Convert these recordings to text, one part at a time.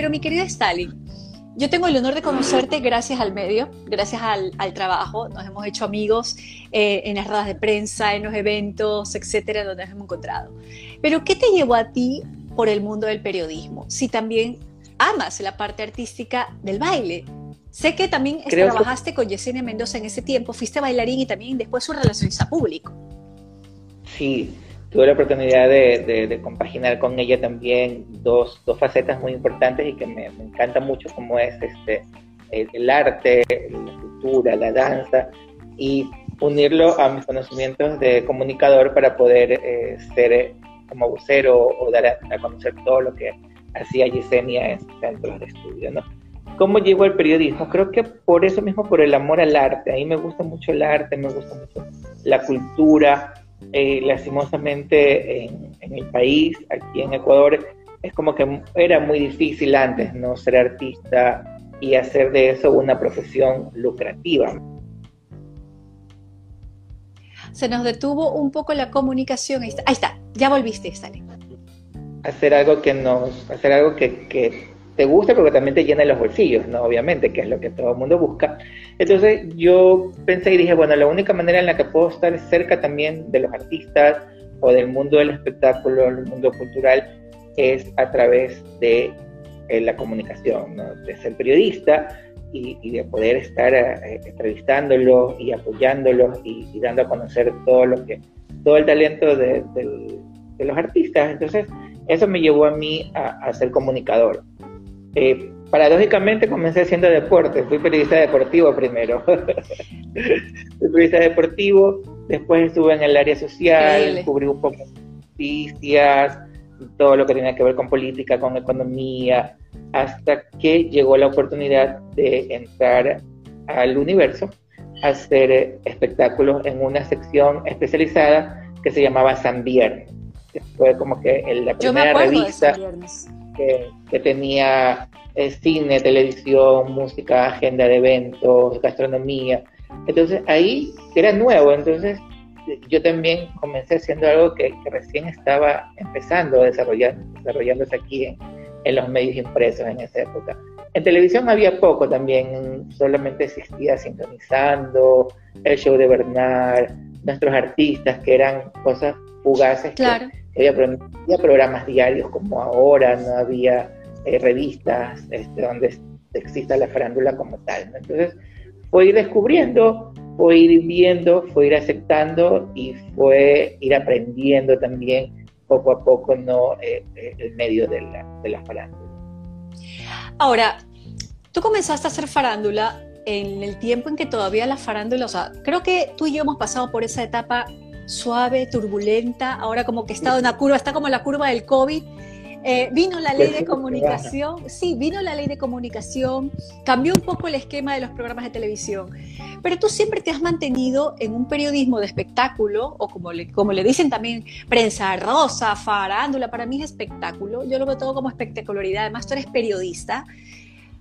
pero mi querida Stalin, yo tengo el honor de conocerte gracias al medio, gracias al, trabajo. Nos hemos hecho amigos eh, en las ruedas de prensa, en los eventos, etcétera, donde nos hemos encontrado. Pero, ¿qué te llevó a ti por el mundo del periodismo? Si también amas la parte artística del baile. Sé que también trabajaste con Yesenia Mendoza en ese tiempo, fuiste bailarín y también después su relacionista público. Sí, tuve la oportunidad de, compaginar con ella también dos, dos, facetas muy importantes y que me, me encanta mucho, como es este, el, arte, la cultura, la danza, y unirlo a mis conocimientos de comunicador para poder eh, ser eh, como vocero o dar a, conocer todo lo que hacía Yesenia en centros de estudio, ¿no? ¿Cómo llegó al periodismo? Creo que por eso mismo, por el amor al arte. A mí me gusta mucho el arte, me gusta mucho la cultura, eh, lastimosamente en, el país, aquí en Ecuador, es como que era muy difícil antes no ser artista y hacer de eso una profesión lucrativa. Se nos detuvo un poco la comunicación. Ahí está, ya volviste, Stanley. Hacer algo que nos, hacer algo que, que te gusta, pero que también te llena los bolsillos, ¿no? Obviamente, que es lo que todo el mundo busca. Entonces yo pensé y dije, bueno, la única manera en la que puedo estar cerca también de los artistas o del mundo del espectáculo, del mundo cultural, es a través de eh, la comunicación, ¿no? de ser periodista y, de poder estar eh, entrevistándolos y apoyándolos y, dando a conocer todo lo que todo el talento de, los artistas. Entonces, eso me llevó a mí a ser comunicador. Eh, paradójicamente comencé haciendo deporte, fui periodista deportivo primero. fui periodista deportivo, después estuve en el área social, cubrí un poco noticias, todo lo que tenía que ver con política, con economía, hasta que llegó la oportunidad de entrar al universo a hacer espectáculos en una sección especializada que se llamaba San Viernes. Fue como que la primera revista que, tenía eh, cine, televisión, música, agenda de eventos, gastronomía. Entonces ahí era nuevo, entonces yo también comencé haciendo algo que, recién estaba empezando a desarrollar, desarrollándose aquí en, en, los medios impresos en esa época. En televisión había poco también, solamente existía Sintonizando, el show de Bernard, nuestros artistas que eran cosas fugaces claro había, programas diarios como ahora, no había eh, revistas este, donde exista la farándula como tal. Entonces, fue ir descubriendo, fue ir viendo, fue ir aceptando y fue ir aprendiendo también poco a poco no eh, eh, el medio de la, de la farándula. Ahora, tú comenzaste a hacer farándula en el tiempo en que todavía la farándula, o sea, creo que tú y yo hemos pasado por esa etapa suave, turbulenta, ahora como que está en una curva, está como la curva del COVID. Eh, vino la ley de comunicación, sí, vino la ley de comunicación, cambió un poco el esquema de los programas de televisión, pero tú siempre te has mantenido en un periodismo de espectáculo, o como le, como le dicen también, prensa rosa, farándula, para mí es espectáculo, yo lo veo todo como espectacularidad, además tú eres periodista,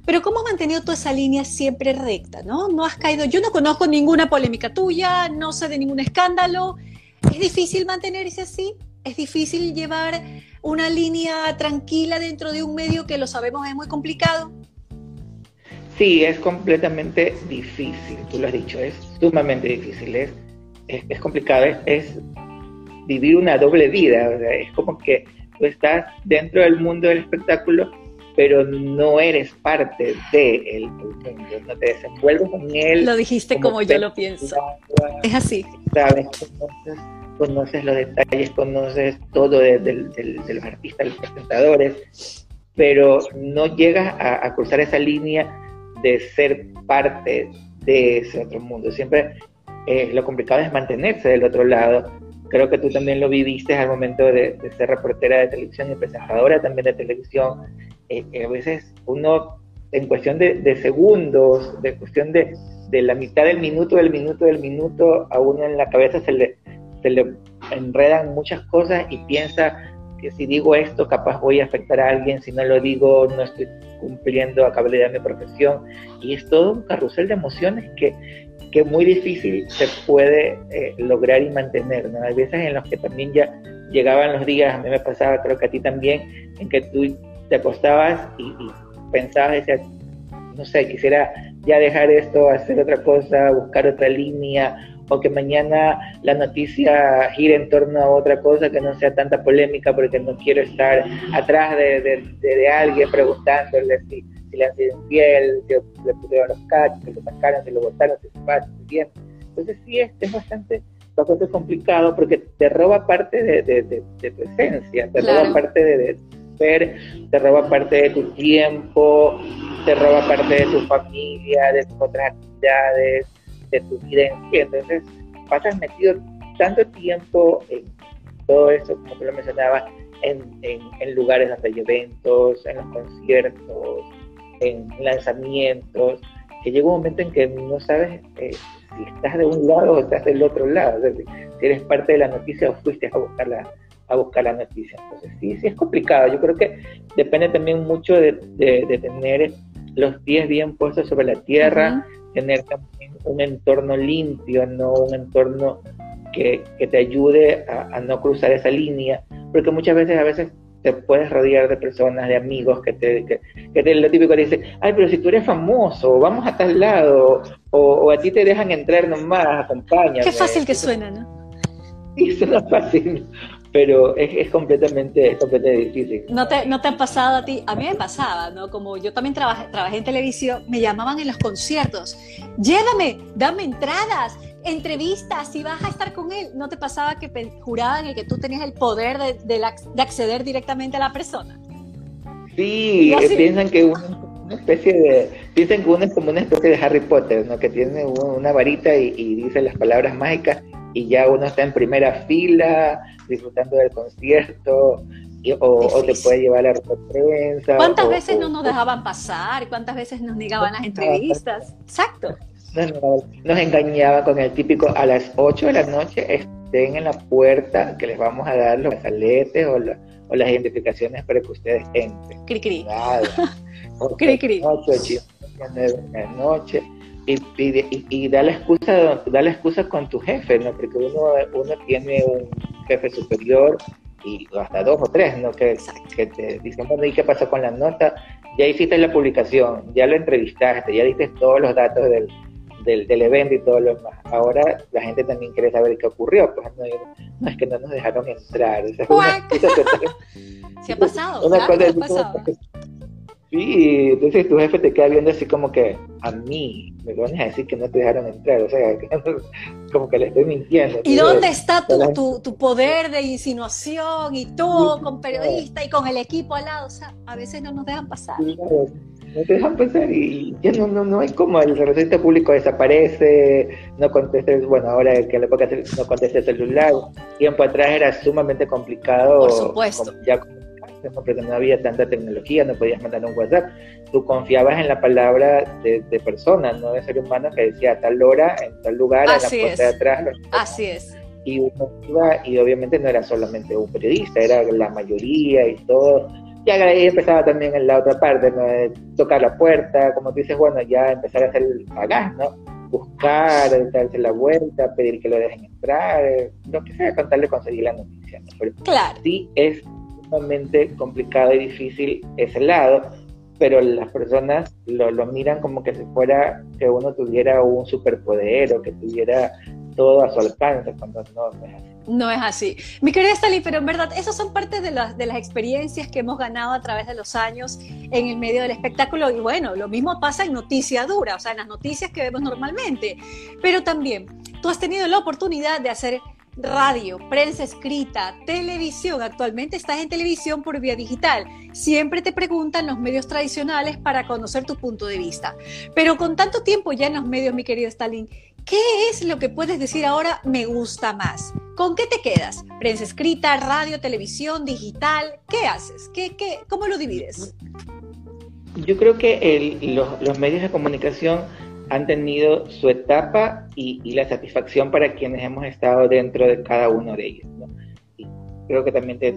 pero ¿cómo has mantenido toda esa línea siempre recta? ¿no? no has caído, yo no conozco ninguna polémica tuya, no sé de ningún escándalo, ¿Es difícil mantenerse así? ¿Es difícil llevar una línea tranquila dentro de un medio que lo sabemos es muy complicado? Sí, es completamente difícil, tú lo has dicho, es sumamente difícil, es, es, complicado, es, vivir una doble vida, es como que tú estás dentro del mundo del espectáculo, pero no eres parte del mundo, no te desenvuelves con él. Lo dijiste como, yo lo pienso. Es así. Sabes, conoces, los detalles, conoces todo de, los artistas, los presentadores, pero no llegas a, cruzar esa línea de ser parte de ese otro mundo. Siempre eh, lo complicado es mantenerse del otro lado. Creo que tú también lo viviste al momento de, ser reportera de televisión y presentadora también de televisión eh, a veces uno, en cuestión de, segundos, de cuestión de, la mitad del minuto, del minuto, del minuto, a uno en la cabeza se le, se le enredan muchas cosas y piensa que si digo esto, capaz voy a afectar a alguien, si no lo digo, no estoy cumpliendo a cabalidad mi profesión. Y es todo un carrusel de emociones que, que muy difícil se puede eh, lograr y mantener. ¿no? Hay veces en los que también ya llegaban los días, a mí me pasaba, creo que a ti también, en que tú te acostabas y, pensabas, decías, no sé, quisiera ya dejar esto, hacer otra cosa, buscar otra línea, o que mañana la noticia gire en torno a otra cosa que no sea tanta polémica porque no quiero estar atrás de, de, alguien preguntándole si, si, le han sido infiel, si le pusieron los cachos, si lo sacaron, si lo botaron, si se pasa, si bien. Entonces sí, es, es bastante, bastante complicado porque te roba parte de, tu esencia, te roba parte de, te roba parte de tu tiempo, te roba parte de tu familia, de tus otras actividades, de tu vida en sí. Entonces, pasas metido tanto tiempo en todo eso, como tú lo mencionabas, en, lugares donde hay eventos, en los conciertos, en lanzamientos, que llega un momento en que no sabes eh, si estás de un lado o estás del otro lado, si eres parte de la noticia o fuiste a buscar la, a buscar la noticia. Entonces sí, sí es complicado. Yo creo que depende también mucho de, de, tener los pies bien puestos sobre la tierra, tener también un entorno limpio, no un entorno que, que te ayude a, no cruzar esa línea, porque muchas veces a veces te puedes rodear de personas, de amigos que te, que, que te lo típico dice, ay, pero si tú eres famoso, vamos a tal lado, o, a ti te dejan entrar nomás, acompaña. Qué fácil que suena, ¿no? Sí, suena fácil, pero es, es, completamente, completamente difícil. ¿No te, ¿No te ha pasado a ti? A mí me pasaba, ¿no? Como yo también trabajé, trabajé en televisión, me llamaban en los conciertos, llévame, dame entradas, entrevistas, si vas a estar con él. ¿No te pasaba que juraban que tú tenías el poder de, de, acceder directamente a la persona? Sí, piensan que uno una especie de, piensan que uno es como una especie de Harry Potter, ¿no? Que tiene una varita y, y dice las palabras mágicas y ya uno está en primera fila disfrutando del concierto o, te puede llevar la prensa. ¿Cuántas veces no nos dejaban pasar? ¿Cuántas veces nos negaban las entrevistas? Exacto. nos engañaban con el típico a las 8 de la noche estén en la puerta que les vamos a dar los saletes o, o las identificaciones para que ustedes entren. Cri cri. cri cri. de la noche y, da la excusa da la excusa con tu jefe, ¿no? Porque uno, uno tiene un jefe superior y hasta dos o tres, ¿no? Que, que te dicen, bueno, ¿y qué pasó con la nota? Ya hiciste la publicación, ya lo entrevistaste, ya diste todos los datos del, del, evento y todo lo demás. Ahora la gente también quiere saber qué ocurrió, pues no, es que no nos dejaron entrar. Se ha pasado, ha pasado. Sí, entonces tu jefe te queda viendo así como que a mí me van a decir que no te dejaron entrar, o sea, como que le estoy mintiendo. ¿Y dónde está tu, tu, poder de insinuación y tú con periodista y con el equipo al lado? O sea, a veces no nos dejan pasar. no te dejan pasar y ya no, no, no hay como el representante público desaparece, no contestes, bueno, ahora que le puede hacer, no conteste el celular, tiempo atrás era sumamente complicado. Por supuesto. Ya porque no había tanta tecnología, no podías mandar un WhatsApp. Tú confiabas en la palabra de, de personas, no de ser humano que decía a tal hora, en tal lugar, en la puerta de atrás. Así es. Y uno iba, y obviamente no era solamente un periodista, era la mayoría y todo. Y ahí empezaba también en la otra parte, ¿no? tocar la puerta, como tú dices, bueno, ya empezar a hacer el pagar, ¿no? Buscar, darse la vuelta, pedir que lo dejen entrar, lo que sea, contarle conseguir la noticia. claro. Sí es sumamente complicado y difícil ese lado, pero las personas lo, lo, miran como que si fuera que uno tuviera un superpoder o que tuviera todo a su alcance, cuando no, es así. No es así. Mi querida Stalin, pero en verdad, esas son parte de las, de las experiencias que hemos ganado a través de los años en el medio del espectáculo. Y bueno, lo mismo pasa en noticia dura, o sea, en las noticias que vemos normalmente. Pero también, tú has tenido la oportunidad de hacer radio, prensa escrita, televisión. Actualmente estás en televisión por vía digital. Siempre te preguntan los medios tradicionales para conocer tu punto de vista. Pero con tanto tiempo ya en los medios, mi querido Stalin, ¿qué es lo que puedes decir ahora me gusta más? ¿Con qué te quedas? ¿Prensa escrita, radio, televisión, digital? ¿Qué haces? ¿Qué, qué, ¿Cómo lo divides? Yo creo que los, los medios de comunicación han tenido su etapa y, la satisfacción para quienes hemos estado dentro de cada uno de ellos. Y creo que también te,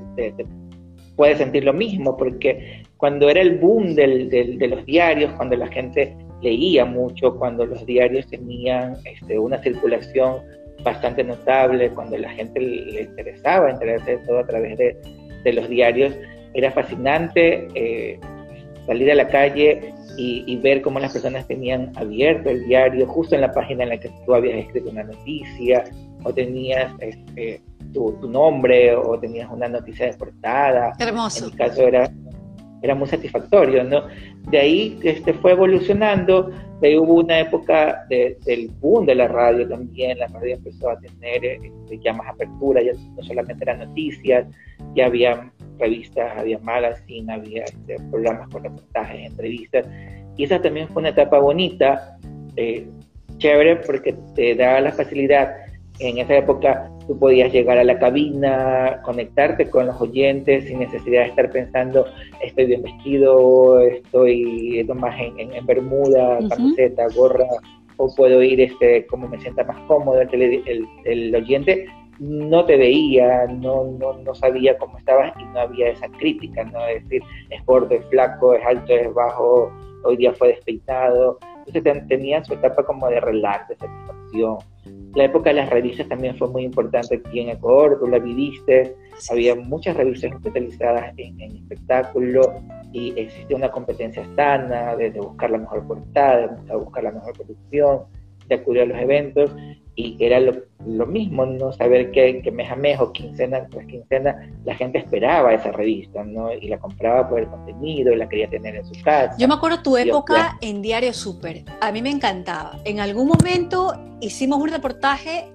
puedes sentir lo mismo, porque cuando era el boom de los diarios, cuando la gente leía mucho, cuando los diarios tenían este, una circulación bastante notable, cuando la gente le interesaba enterarse todo a través de, los diarios, era fascinante. Eh, salir a la calle y, ver cómo las personas tenían abierto el diario justo en la página en la que tú habías escrito una noticia o tenías este, tu, nombre o tenías una noticia de portada. Hermoso. En mi caso era, era muy satisfactorio, ¿no? De ahí este, fue evolucionando, de ahí hubo una época del boom de la radio también, la radio empezó a tener este, ya más apertura, ya no solamente eran noticias, ya había revistas, había magazine, había este, programas con reportajes, entrevistas, y esa también fue una etapa bonita, eh, chévere, porque te daba la facilidad en esa época tú podías llegar a la cabina, conectarte con los oyentes sin necesidad de estar pensando, estoy bien vestido, estoy más en, en, bermuda, camiseta, gorra, o puedo ir este, como me sienta más cómodo. El, el, oyente no te veía, no, no, no, sabía cómo estabas y no había esa crítica, ¿no? Es decir, es gordo, es flaco, es alto, es bajo, hoy día fue despeinado. Entonces tenían su etapa como de relax, de satisfacción la época de las revistas también fue muy importante aquí en Ecuador, tú la viviste, había muchas revistas especializadas en, en espectáculo y existía una competencia sana desde buscar la mejor portada, de buscar la mejor producción, de acudir a los eventos y era lo, mismo, no saber que, que mes a mes o quincena tras quincena la gente esperaba esa revista, ¿no? Y la compraba por el contenido y la quería tener en su casa. Yo me acuerdo tu época en Diario Super, a mí me encantaba. En algún momento hicimos un reportaje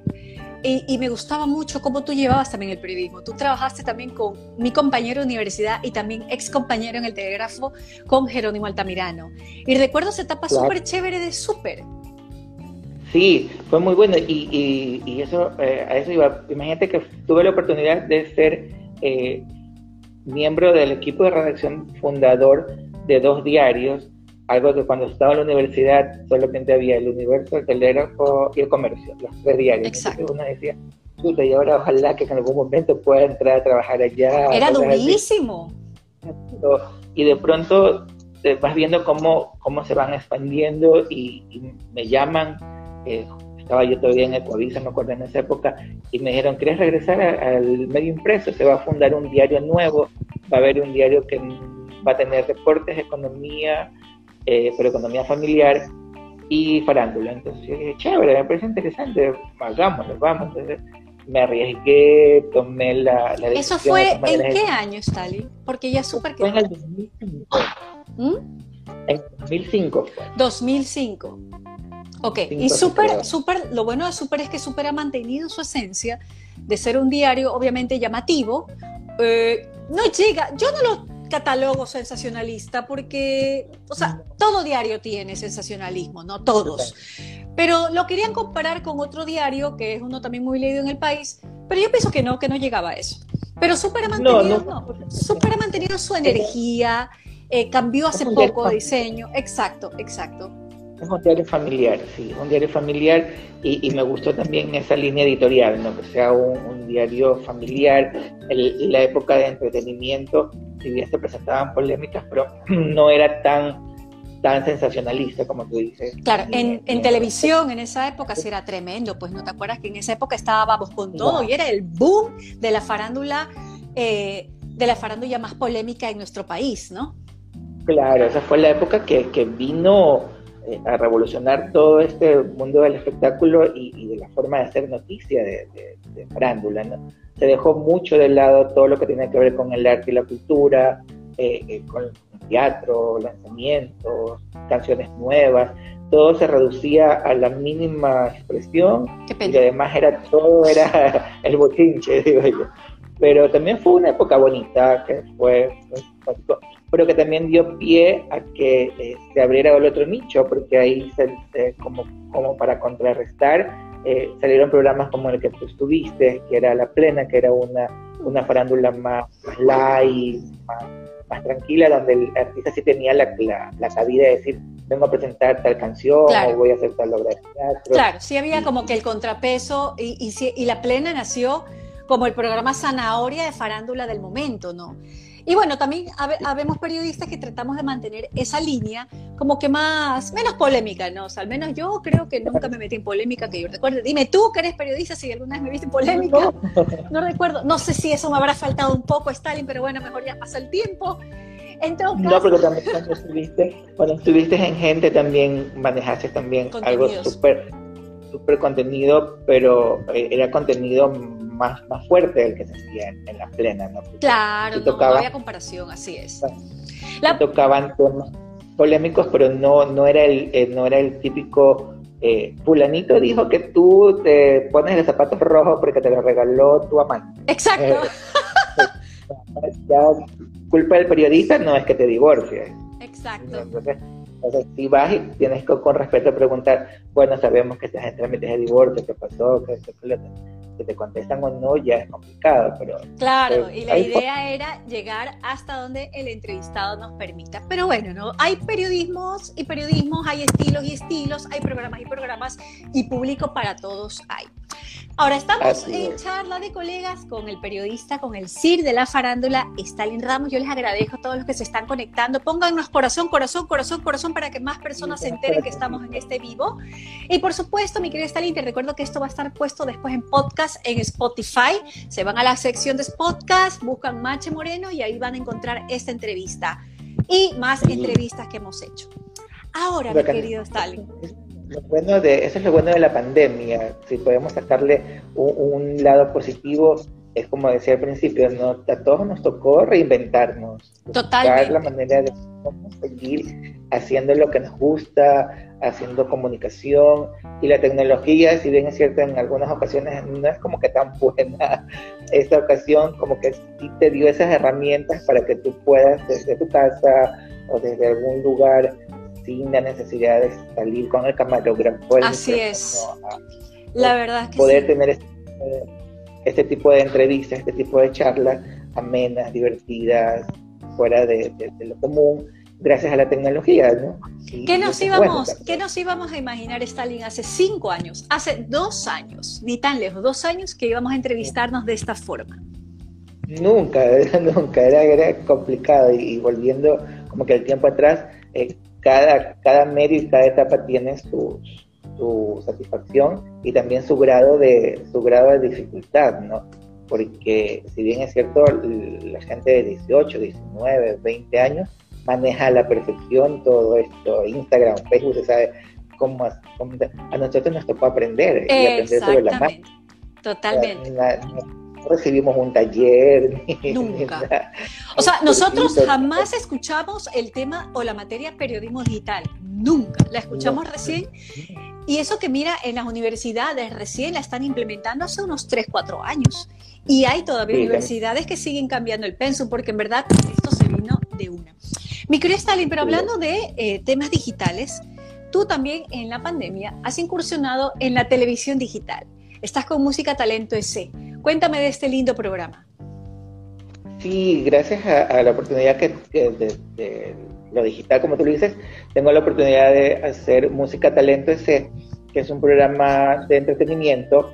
y, y, me gustaba mucho cómo tú llevabas también el periodismo. Tú trabajaste también con mi compañero de universidad y también ex compañero en el telégrafo con Jerónimo Altamirano. Y recuerdo esa etapa súper chévere de Super Sí, fue muy bueno y, y, eso, eh, a eso iba. Imagínate que tuve la oportunidad de ser eh, miembro del equipo de redacción fundador de dos diarios, algo que cuando estaba en la universidad solamente había el Universo, el Telégrafo y el Comercio, los tres diarios. Exacto. uno decía, puta, y ahora ojalá que en algún momento pueda entrar a trabajar allá. Era durísimo. Y de pronto eh, vas viendo cómo, cómo se van expandiendo y, y me llaman estaba yo todavía en Ecuavisa, me acuerdo en esa época, y me dijeron, ¿quieres regresar al medio impreso? Se va a fundar un diario nuevo, va a haber un diario que va a tener deportes, economía, eh, pero economía familiar y farándula. Entonces yo dije, chévere, me parece interesante, hagámoslo, vamos. Entonces me arriesgué, tomé la, la decisión. ¿Eso fue en qué año, Stalin? Porque ya súper que... Fue en el 2005. ¿Mm? En 2005. 2005. Ok, y súper, súper, lo bueno de Super es que Super ha mantenido su esencia de ser un diario obviamente llamativo. Eh, no llega, yo no lo catalogo sensacionalista porque, o sea, todo diario tiene sensacionalismo, no todos. Pero lo querían comparar con otro diario que es uno también muy leído en el país, pero yo pienso que no, que no llegaba a eso. Pero Super ha mantenido, Super ha mantenido su energía, eh, cambió hace poco de diseño, exacto, exacto. Es un diario familiar, sí, un diario familiar y, me gustó también esa línea editorial, ¿no? que sea un, diario familiar, en la época de entretenimiento, si bien se presentaban polémicas, pero no era tan tan sensacionalista como tú dices. Claro, en, en, televisión en esa época sí era tremendo, pues no te acuerdas que en esa época estábamos con todo y era el boom de la farándula, eh, de la farándula más polémica en nuestro país, ¿no? Claro, esa fue la época que, que vino eh, a revolucionar todo este mundo del espectáculo y, de la forma de hacer noticia de, farándula. Se dejó mucho de lado todo lo que tiene que ver con el arte y la cultura, eh, eh, con el teatro, lanzamientos, canciones nuevas. Todo se reducía a la mínima expresión y además era todo era el bochinche, digo yo. Pero también fue una época bonita, que fue, pero que también dio pie a que eh, se abriera el otro nicho, porque ahí, se, como, como para contrarrestar, eh, salieron programas como el que tú estuviste, que era La Plena, que era una, una farándula más, light, más, tranquila, donde el artista sí tenía la, la, cabida de decir, vengo a presentar tal canción o voy a hacer tal obra de teatro. Claro, sí había como que el contrapeso y, y, y La Plena nació como el programa zanahoria de farándula del momento, ¿no? Y bueno, también habemos periodistas que tratamos de mantener esa línea como que más, menos polémica, ¿no? O sea, al menos yo creo que nunca me metí en polémica, que yo recuerdo. Dime tú que eres periodista, si alguna vez me viste en polémica. No recuerdo. No sé si eso me habrá faltado un poco, Stalin, pero bueno, mejor ya pasa el tiempo. En todo caso... No, pero también cuando estuviste, cuando estuviste en gente también manejaste también algo súper super contenido, pero eh, era contenido más, más fuerte del que se hacía en, la plena, ¿no? claro, no, había comparación, así es. Tocaban temas polémicos, pero no, no, era, el, eh, no era el típico eh, fulanito dijo que tú te pones los zapatos rojos porque te los regaló tu amante. Exacto. Eh, ya culpa del periodista no es que te divorcies. Exacto. Entonces, si vas y tienes que con respeto preguntar, bueno, sabemos que estás en trámites de divorcio, ¿qué pasó? ¿Qué, qué, qué que te contestan o no ya es complicado, pero... Claro, y la idea era llegar hasta donde el entrevistado nos permita. Pero bueno, ¿no? Hay periodismos y periodismos, hay estilos y estilos, hay programas y programas, y público para todos hay. Ahora estamos en charla de colegas con el periodista, con el CIR de la farándula, Stalin Ramos. Yo les agradezco a todos los que se están conectando. Pónganos corazón, corazón, corazón, corazón para que más personas se enteren que estamos en este vivo. Y por supuesto, mi querida Stalin, te recuerdo que esto va a estar puesto después en podcast en Spotify. Se van a la sección de podcast, buscan Mache Moreno y ahí van a encontrar esta entrevista y más entrevistas que hemos hecho. Ahora, mi querido Stalin. Lo bueno de, eso es lo bueno de la pandemia. Si podemos sacarle un, lado positivo, es como decía al principio, ¿no? a todos nos tocó reinventarnos. Totalmente. la manera de seguir haciendo lo que nos gusta, haciendo comunicación. Y la tecnología, si bien es cierto, en algunas ocasiones no es como que tan buena, esta ocasión como que sí te dio esas herramientas para que tú puedas desde tu casa o desde algún lugar sin la necesidad de salir con el camarógrafo. Así es. la verdad es que poder tener este, este, tipo de entrevistas, este tipo de charlas amenas, divertidas, fuera de lo común gracias a la tecnología, ¿no? ¿Qué nos, íbamos, ¿Qué nos íbamos a imaginar, Stalin, hace cinco años, hace dos años, ni tan lejos, dos años que íbamos a entrevistarnos de esta forma? Nunca, nunca, era, complicado y, volviendo como que el tiempo atrás, eh, cada, cada medio y cada etapa tiene su, su satisfacción y también su grado de su grado de dificultad, ¿no? Porque si bien es cierto, la gente de 18, 19, 20 años maneja a la perfección todo esto, Instagram, Facebook, se sabe cómo, a nosotros nos tocó aprender y aprender sobre la marca. Totalmente. Recibimos un taller. Nunca. o sea, nosotros jamás escuchamos el tema o la materia periodismo digital. Nunca. La escuchamos recién. Y eso que mira, en las universidades recién la están implementando hace unos 3, 4 años. Y hay todavía universidades que siguen cambiando el pensum porque en verdad esto se vino de una. Mi querido Stalin, pero hablando de eh, temas digitales, tú también en la pandemia has incursionado en la televisión digital. Estás con Música Talento EC. Cuéntame de este lindo programa. Sí, gracias a, la oportunidad que, de, lo digital, como tú lo dices, tengo la oportunidad de hacer Música Talento EC, que es un programa de entretenimiento,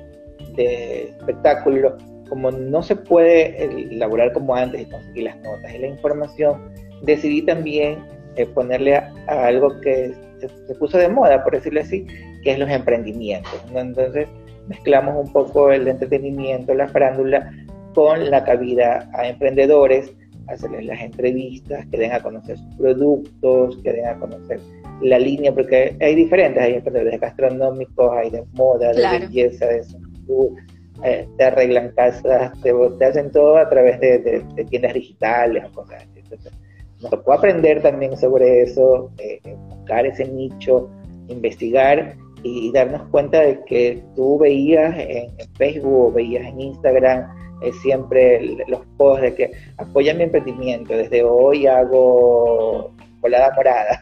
de espectáculo. Como no se puede elaborar como antes y conseguir las notas y la información, decidí también eh, ponerle a, algo que se, puso de moda, por decirlo así, que es los emprendimientos. Entonces mezclamos un poco el entretenimiento, la farándula, con la cabida a emprendedores, hacerles las entrevistas, que den a conocer sus productos, que den a conocer la línea, porque hay diferentes, hay emprendedores gastronómicos, hay de moda, de belleza, de salud, eh, te arreglan casas, te, hacen todo a través de, tiendas digitales o cosas así. Entonces, nos tocó aprender también sobre eso, eh, buscar ese nicho, investigar y darnos cuenta de que tú veías en, Facebook o veías en Instagram eh, siempre los posts de que apoya mi emprendimiento, desde hoy hago colada morada,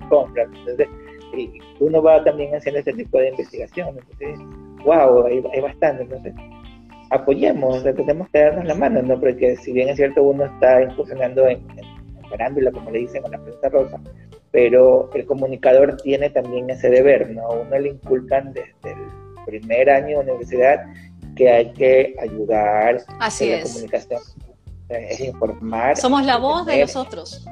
compra. Entonces, y uno va también haciendo este tipo de investigación. Entonces, wow, hay, bastante. Entonces, apoyemos, tenemos que darnos la mano, ¿no? Porque si bien es cierto, uno está incursionando en farándula, como le dicen con la prensa rosa, pero el comunicador tiene también ese deber, ¿no? Uno le inculcan desde el primer año de universidad que hay que ayudar Así en la comunicación, es informar. Somos la voz de los otros.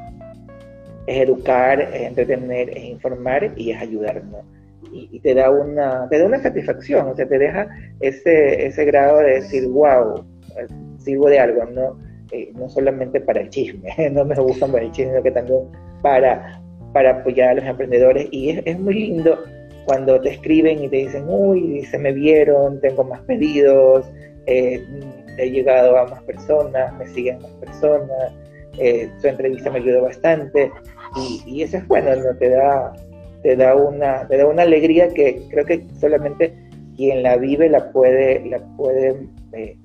Es educar, es entretener, es informar y es ayudar, ¿no? Y, te da una te da una satisfacción, o sea, te deja ese, ese grado de decir, wow, sirvo de algo, ¿no? eh, no solamente para el chisme, no me gustan para el chisme, sino que también para, para apoyar a los emprendedores. Y es, muy lindo cuando te escriben y te dicen, uy, se me vieron, tengo más pedidos, eh, he llegado a más personas, me siguen más personas, eh, su entrevista me ayudó bastante y, eso es bueno, ¿no? te, da, te, da una, te da una alegría que creo que solamente quien la vive la puede, la puede eh,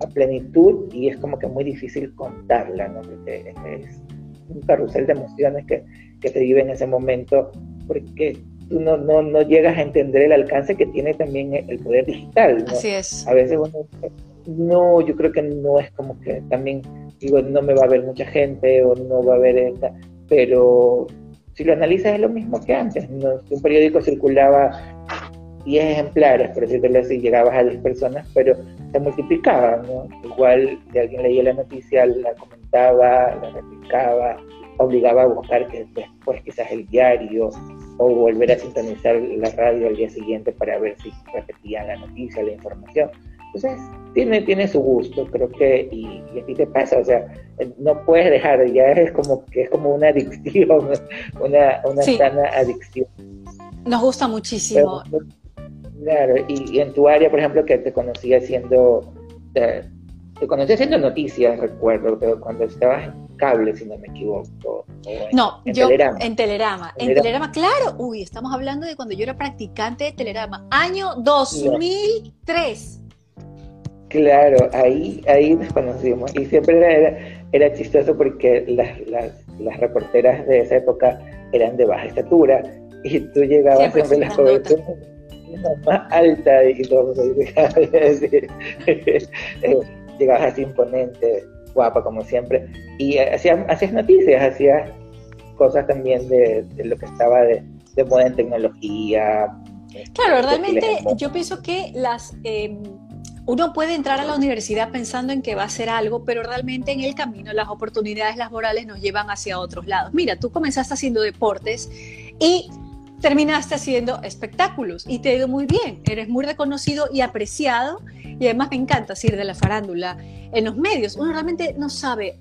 a plenitud y es como que muy difícil contarla, ¿no? Porque es un carrusel de emociones que, que te vive en ese momento porque tú no, no, no, llegas a entender el alcance que tiene también el poder digital. ¿no? Así es. A veces uno no, yo creo que no es como que también, digo, no me va a ver mucha gente o no va a ver esta, pero si lo analizas es lo mismo que antes. ¿no? Un periódico circulaba 10 ejemplares, por decirlo así, llegabas a 10 personas, pero se multiplicaban, ¿no? Igual si alguien leía la noticia, la comentaba, la replicaba, obligaba a buscar que después quizás el diario o volver a sintonizar la radio al día siguiente para ver si repetían la noticia, la información. Entonces, tiene, tiene su gusto, creo que, y, y a ti te pasa, o sea, no puedes dejar, ya es como que es como una adicción, una, una sí. sana adicción. Nos gusta muchísimo. Pero, claro, y, y, en tu área, por ejemplo, que te conocí haciendo, te, te conocí haciendo noticias, recuerdo, pero cuando estabas en cable, si no me equivoco. En, no, en yo Telerama. en Telerama. En Telerama, claro. Uy, estamos hablando de cuando yo era practicante de Telerama. Año 2003. Claro, ahí, ahí nos conocimos. Y siempre era, era, era chistoso porque las, las, las, reporteras de esa época eran de baja estatura. Y tú llegabas siempre, siempre las coberturas más alta y todo. llegabas así imponente guapa como siempre, y hacías, hacías noticias, hacías cosas también de, de lo que estaba de, de, moda en tecnología. Claro, realmente yo pienso que las... Eh, uno puede entrar a la universidad pensando en que va a hacer algo, pero realmente en el camino las oportunidades laborales nos llevan hacia otros lados. Mira, tú comenzaste haciendo deportes y terminaste haciendo espectáculos y te ha ido muy bien. Eres muy reconocido y apreciado y además me encanta ir de la farándula en los medios. Uno realmente no sabe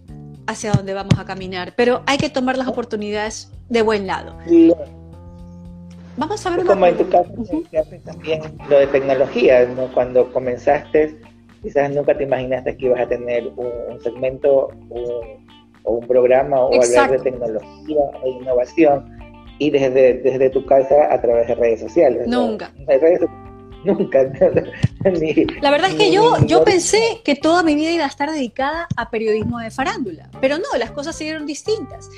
hacia dónde vamos a caminar, pero hay que tomar las oportunidades de buen lado. Vamos a ver Como en tu caso, uh -huh. también lo de tecnología, ¿no? Cuando comenzaste, quizás nunca te imaginaste que ibas a tener un, un segmento un, o un programa o Exacto. hablar de tecnología e innovación y desde, desde tu casa a través de redes sociales. Nunca. ¿no? Redes, nunca. ni, la verdad es que ni, yo, ni, yo pensé que toda mi vida iba a estar dedicada a periodismo de farándula, pero no, las cosas siguieron distintas.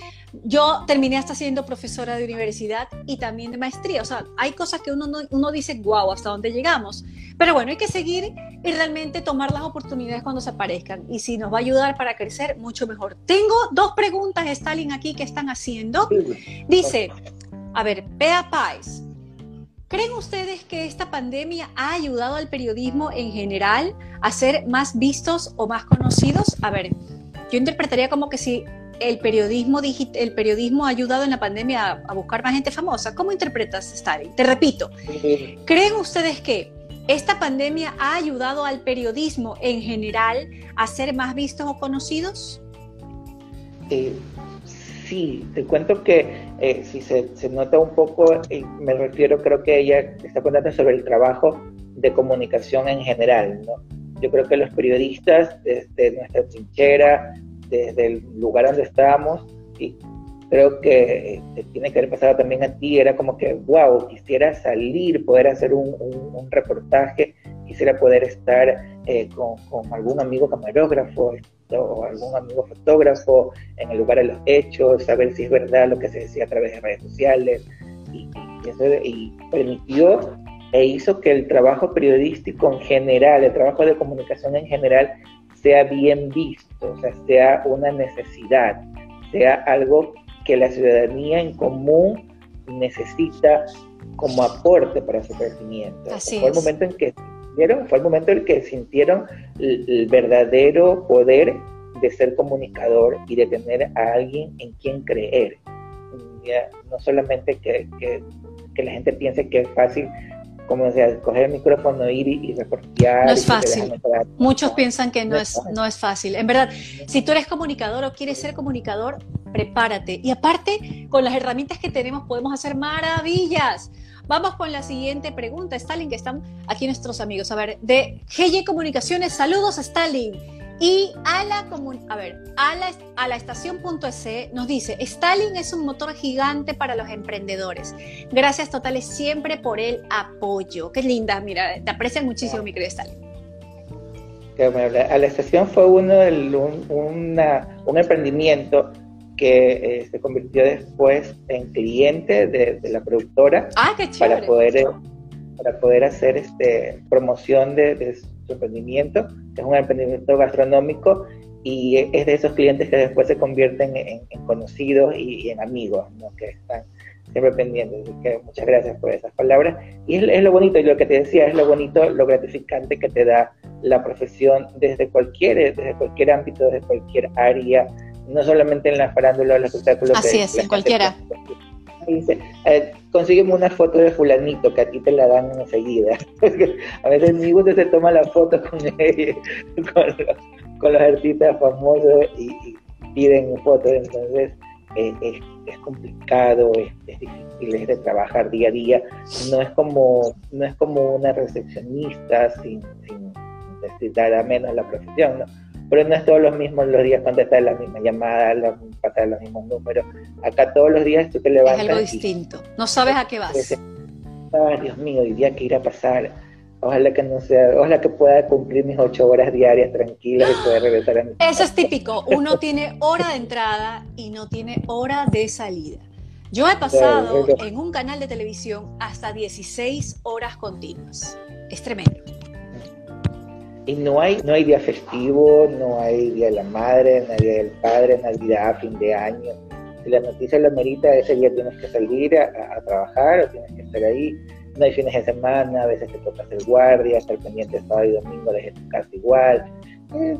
Yo terminé hasta siendo profesora de universidad y también de maestría. O sea, hay cosas que uno, no, uno dice, wow, hasta dónde llegamos. Pero bueno, hay que seguir y realmente tomar las oportunidades cuando se aparezcan. Y si nos va a ayudar para crecer, mucho mejor. Tengo dos preguntas, Stalin, aquí que están haciendo. Dice, a ver, Pea Pais, ¿Creen ustedes que esta pandemia ha ayudado al periodismo en general a ser más vistos o más conocidos? A ver, yo interpretaría como que si el periodismo, el periodismo ha ayudado en la pandemia a, a buscar más gente famosa. ¿Cómo interpretas, Stalin? Te repito, ¿creen ustedes que esta pandemia ha ayudado al periodismo en general a ser más vistos o conocidos? Eh, sí, te cuento que eh, si se, se, nota un poco, eh, me refiero, creo que ella está contando sobre el trabajo de comunicación en general, ¿no? Yo creo que los periodistas, desde nuestra trinchera, desde el lugar donde estábamos, y creo que te tiene que haber pasado también a ti, era como que, wow, quisiera salir, poder hacer un, reportaje, quisiera poder estar eh, con, algún amigo camarógrafo o algún amigo fotógrafo en el lugar de los hechos, saber si es verdad lo que se decía a través de redes sociales, y, y, eso, y permitió e hizo que el trabajo periodístico en general, el trabajo de comunicación en general, sea bien visto, o sea, sea una necesidad, sea algo que la ciudadanía en común necesita como aporte para su crecimiento. Así el momento en que sintieron, fue el momento en que sintieron el, el, verdadero poder de ser comunicador y de tener a alguien en quien creer. Ya, no solamente que, que, que la gente piense que es fácil como decía, coger el micrófono, ir y, y reportear. No es fácil. Muchos piensan que no, es, no es fácil. En verdad, si tú eres comunicador o quieres ser comunicador, prepárate. Y aparte, con las herramientas que tenemos podemos hacer maravillas. Vamos con la siguiente pregunta, Stalin, que están aquí nuestros amigos. A ver, de GY Comunicaciones, saludos Stalin. Y a la, a ver, a la, a la nos dice, Stalin es un motor gigante para los emprendedores. Gracias totales siempre por el apoyo. Qué linda, mira, te aprecian muchísimo, mi querido Stalin. A la estación fue uno un, un emprendimiento que eh, se convirtió después en cliente de, la productora ah, qué para poder para poder hacer este promoción de, su emprendimiento, que es un emprendimiento gastronómico y es de esos clientes que después se convierten en, conocidos y, en amigos, que están siempre pendientes. que muchas gracias por esas palabras. Y es, lo bonito, y lo que te decía, es lo bonito, lo gratificante que te da la profesión desde cualquier, desde cualquier ámbito, desde cualquier área, no solamente en la farándula o los espectáculos. Así es, en cualquiera. Dice, eh, consígueme una foto de fulanito que a ti te la dan enseguida. a veces mi gusto se toma la foto con, con, los, artistas famosos y, piden fotos, entonces eh, es, complicado, es, difícil, es de trabajar día a día. No es como, no es como una recepcionista sin, sin necesitar a menos la profesión, ¿no? Pero no es todos los mismos los días contestar la misma llamada, pasar los mismos números. Acá todos los días tú te levantas. Es algo distinto, no sabes a qué vas. Dios mío, el día que ir a pasar. Ojalá que no sea, ojalá que pueda cumplir mis ocho horas diarias tranquilas y pueda regresar a mi Eso es típico, uno tiene hora de entrada y no tiene hora de salida. Yo he pasado en un canal de televisión hasta 16 horas continuas. Es tremendo. Y no hay, no hay día festivo, no hay día de la madre, no hay día del padre, Navidad, fin de año. Si la noticia la merita, ese día tienes que salir a, trabajar o tienes que estar ahí. No hay fines de semana, a veces te toca hacer guardia, estar pendiente sábado y domingo desde tu casa igual. Eh,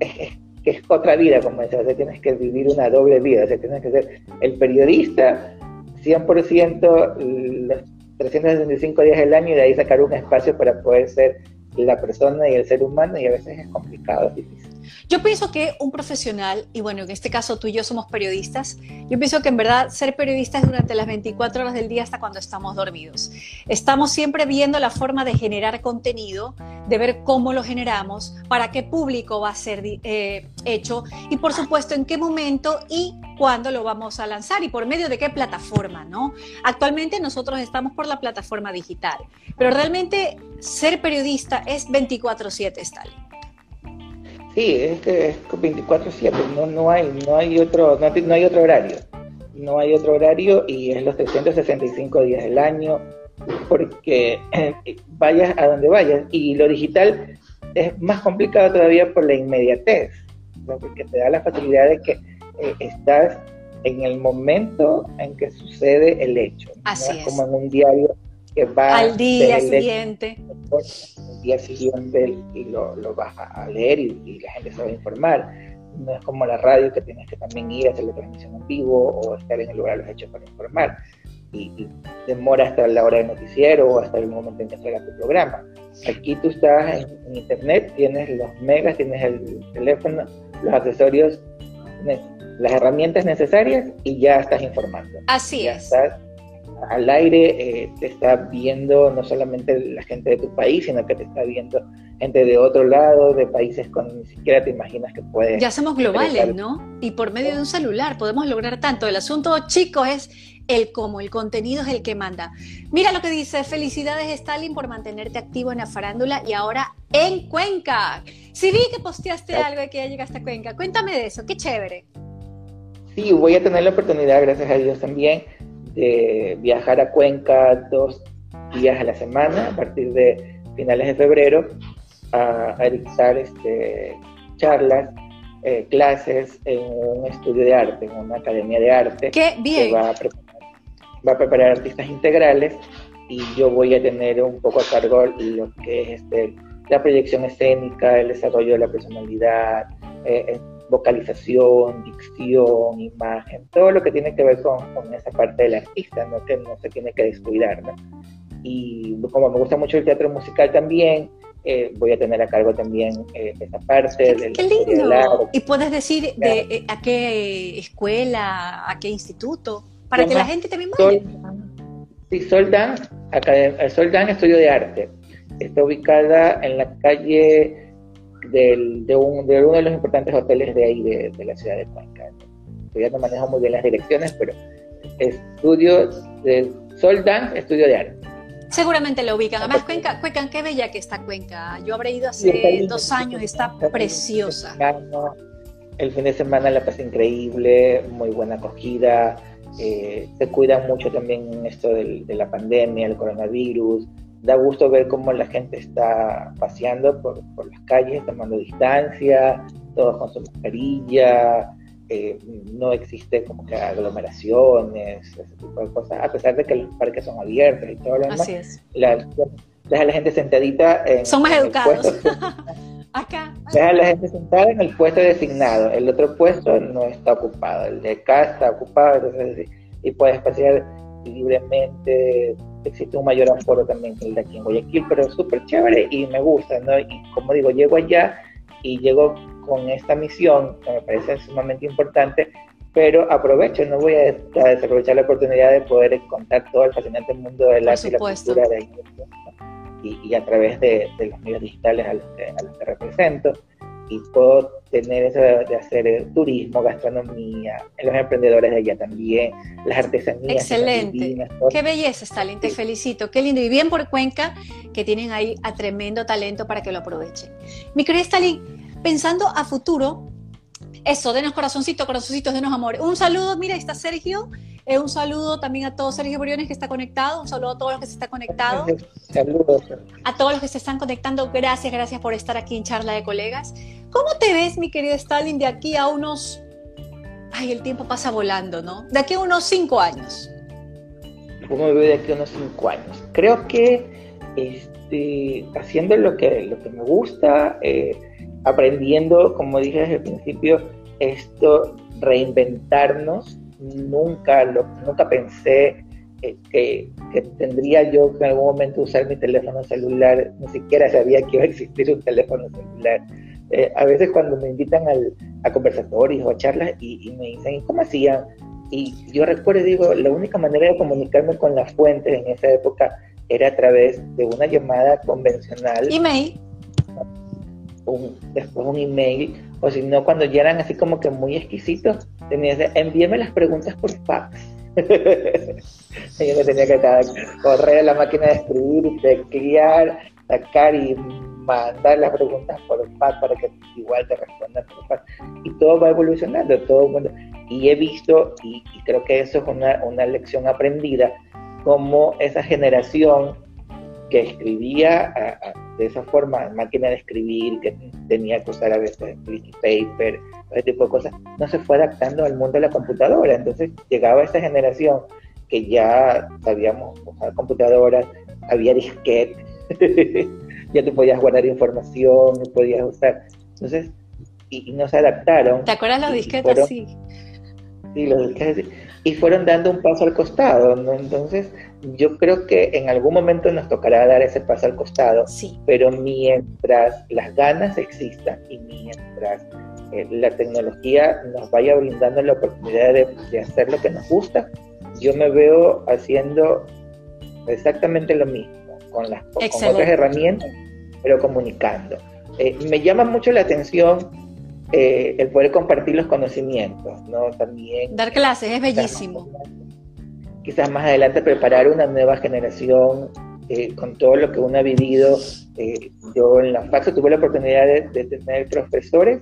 es, es, otra vida, como decía, o tienes que vivir una doble vida, o sea, tienes que ser el periodista 100% los 365 días del año y de ahí sacar un espacio para poder ser la persona y el ser humano y a veces es complicado, es difícil. Yo pienso que un profesional, y bueno, en este caso tú y yo somos periodistas, yo pienso que en verdad ser periodistas durante las 24 horas del día hasta cuando estamos dormidos. Estamos siempre viendo la forma de generar contenido, de ver cómo lo generamos, para qué público va a ser eh, hecho y por supuesto en qué momento y cuándo lo vamos a lanzar y por medio de qué plataforma, ¿no? Actualmente nosotros estamos por la plataforma digital, pero realmente ser periodista es 24/7, Stalin. Sí, es que es 24/7, no, no, hay, no, hay otro, no, hay otro horario. No hay otro horario y es los 365 días del año, porque vayas a donde vayas. Y lo digital es más complicado todavía por la inmediatez, porque te da la facilidad de que eh, estás en el momento en que sucede el hecho. Así es. Como en un diario que va al día siguiente. El día siguiente y lo, lo vas a leer y, la gente se va a informar. No es como la radio que tienes que también ir a hacer la transmisión en vivo o estar en el lugar de los hechos para informar. Y, demora hasta la hora del noticiero o hasta el momento en que salga tu programa. Aquí tú estás en, internet, tienes los megas, tienes el teléfono, los accesorios, las herramientas necesarias y ya estás informando. Así es al aire, eh, te está viendo no solamente la gente de tu país, sino que te está viendo gente de otro lado, de países con ni siquiera te imaginas que puedes. Ya somos globales, ¿no? Y por medio de un celular podemos lograr tanto. El asunto, chicos, es el cómo, el contenido es el que manda. Mira lo que dice, felicidades Stalin por mantenerte activo en la farándula y ahora en Cuenca. Si vi que posteaste algo de que ya llegaste a Cuenca, cuéntame de eso, qué chévere. Sí, voy a tener la oportunidad, gracias a Dios también, de viajar a Cuenca dos días a la semana a partir de finales de febrero a, a dictar este, charlas, eh, clases en un estudio de arte, en una academia de arte. ¡Qué bien! Que va, a preparar, va a preparar artistas integrales y yo voy a tener un poco a cargo lo que es este, la proyección escénica, el desarrollo de la personalidad, eh, vocalización, dicción, imagen, todo lo que tiene que ver con, esa parte del artista, ¿no? que no se tiene que descuidar. y como me gusta mucho el teatro musical también, eh, voy a tener a cargo también eh, esa parte. ¡Qué, qué lindo! ¿Y puedes decir de, eh, a qué escuela, a qué instituto? Para que la gente también vaya. Sí, Soldan, Soldan Estudio de Arte. Está ubicada en la calle del, de, un, de, uno de los importantes hoteles de ahí, de, de la ciudad de Cuenca. Todavía no manejo muy bien las direcciones, pero estudio de Soldan Estudio de Arte. Seguramente lo ubican. Además, Cuenca, Cuenca, qué bella que está Cuenca. Yo habré ido hace dos años, está preciosa. El fin de semana la pasé increíble, muy buena acogida. Eh, se cuidan mucho también esto de la pandemia, el coronavirus. Da gusto ver cómo la gente está paseando por, por las calles, tomando distancia, todos con su mascarilla. Eh, no existe como que aglomeraciones, ese tipo de cosas, a pesar de que los parques son abiertos y todo lo demás. Así es. La, deja a la gente sentadita en, Son más educados. acá. Deja a la gente sentada en el puesto designado. El otro puesto no está ocupado. El de acá está ocupado, entonces, y puedes pasear libremente. Existe un mayor aforo también que el de aquí en Guayaquil, pero es súper chévere y me gusta, ¿no? Y como digo, llego allá y llego con esta misión, que me parece sumamente importante, pero aprovecho, no voy a, desaprovechar la oportunidad de poder contar todo el fascinante mundo del arte y la cultura de y, y, a través de, los medios digitales a los, que, a los que represento y puedo tener eso de, hacer turismo, gastronomía, los emprendedores de allá también, las artesanías. Excelente. Qué belleza, Stalin, te felicito. Qué lindo. Y bien por Cuenca, que tienen ahí a tremendo talento para que lo aprovechen. Mi querida Stalin, pensando a futuro, eso, denos corazoncito, corazoncitos, denos amor. Un saludo, mira, ahí está Sergio. Eh, un saludo también a todos Sergio Briones que está conectado. Un saludo a todos los que se están conectados. Saludos. A todos los que se están conectando. Gracias, gracias por estar aquí en Charla de Colegas. ¿Cómo te ves, mi querido Stalin, de aquí a unos... Ay, el tiempo pasa volando, ¿no? De aquí a unos cinco años. ¿Cómo me veo de aquí a unos cinco años? Creo que este, haciendo lo que, lo que me gusta, eh, aprendiendo, como dije desde el principio, esto, reinventarnos. Nunca, lo, nunca pensé eh, que, tendría yo que en algún momento usar mi teléfono celular, ni siquiera sabía que iba a existir un teléfono celular. Eh, a veces cuando me invitan a conversatorios o a charlas y, me dicen, ¿cómo hacían? Y yo recuerdo, digo, la única manera de comunicarme con la fuente en esa época era a través de una llamada convencional. Email un, después un email, o si no, cuando ya eran así como que muy exquisitos, tenías que envíame las preguntas por fax. Yo me tenía que correr a la máquina de escribir, teclear, sacar y mandar las preguntas por fax para que igual te respondan por fax. Y todo va evolucionando, todo Y he visto, y, y creo que eso es una, una lección aprendida, como esa generación que escribía de esa forma, máquina de escribir, que tenía que usar a veces paper, ese tipo de cosas, no se fue adaptando al mundo de la computadora. Entonces llegaba esta generación que ya sabíamos usar computadoras, había disquete, ya te podías guardar información, podías usar. Entonces, y, no se adaptaron. ¿Te acuerdas los disquetes? sí. Sí, los disquetes y fueron dando un paso al costado, ¿no? Entonces, yo creo que en algún momento nos tocará dar ese paso al costado, sí. pero mientras las ganas existan y mientras eh, la tecnología nos vaya brindando la oportunidad de, hacer lo que nos gusta, yo me veo haciendo exactamente lo mismo, con, las, con otras herramientas, pero comunicando. Eh, me llama mucho la atención eh, el poder compartir los conocimientos, ¿no? También. Dar clases es bellísimo. Quizás más adelante preparar una nueva generación eh, con todo lo que uno ha vivido. Yo en la FAXO tuve la oportunidad de, tener profesores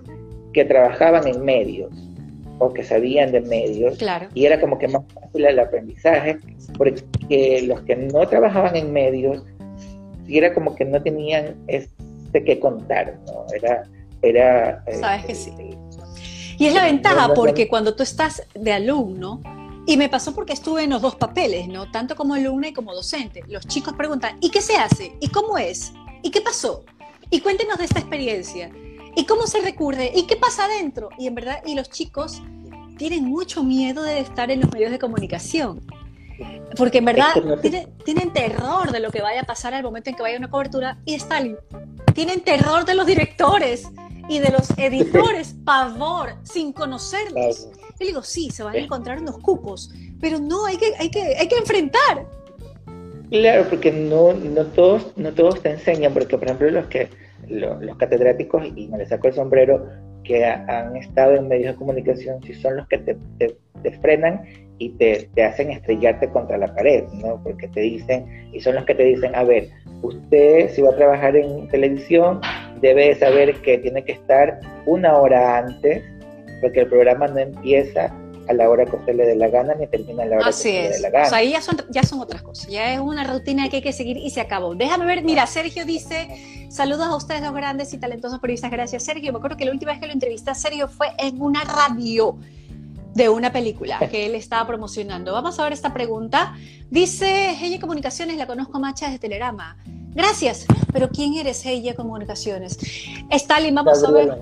que trabajaban en medios o que sabían de medios. Claro. Y era como que más fácil el aprendizaje, porque los que no trabajaban en medios, era como que no tenían este que contar, ¿no? Era era... Eh, Sabes que sí. Y es la ventaja porque cuando tú estás de alumno, y me pasó porque estuve en los dos papeles, ¿no? Tanto como alumna y como docente. Los chicos preguntan, ¿y qué se hace? ¿Y cómo es? ¿Y qué pasó? Y cuéntenos de esta experiencia. ¿Y cómo se recurre? ¿Y qué pasa adentro? Y en verdad, y los chicos tienen mucho miedo de estar en los medios de comunicación. Porque en verdad tienen, terror de lo que vaya a pasar al momento en que vaya una cobertura. Y Stalin, tienen terror de los directores y de los editores, pavor, sin conocerlos. Yo digo, sí, se van a encontrar unos cupos, pero no, hay que, hay que, hay que enfrentar. Claro, porque no, no, todos, no todos te enseñan, porque por ejemplo los que los, catedráticos, y me les saco el sombrero, que han estado en medios de comunicación, si son los que te, te, frenan y te, te, hacen estrellarte contra la pared, ¿no? Porque te dicen, y son los que te dicen, a ver, usted si va a trabajar en televisión, debe saber que tiene que estar una hora antes, porque el programa no empieza a la hora que usted le dé la gana ni termina a la hora que usted le dé la gana. O sea, ahí ya son, ya son otras cosas, ya es una rutina que hay que seguir y se acabó. Déjame ver, mira, Sergio dice, saludos a ustedes los grandes y talentosos periodistas, gracias Sergio. Me acuerdo que la última vez que lo entrevisté a Sergio fue en una radio de una película que él estaba promocionando. Vamos a ver esta pregunta. Dice, Gelle Comunicaciones, la conozco Macha desde Telerama. Gracias, pero ¿quién eres ella Comunicaciones? Stalin, vamos a ver.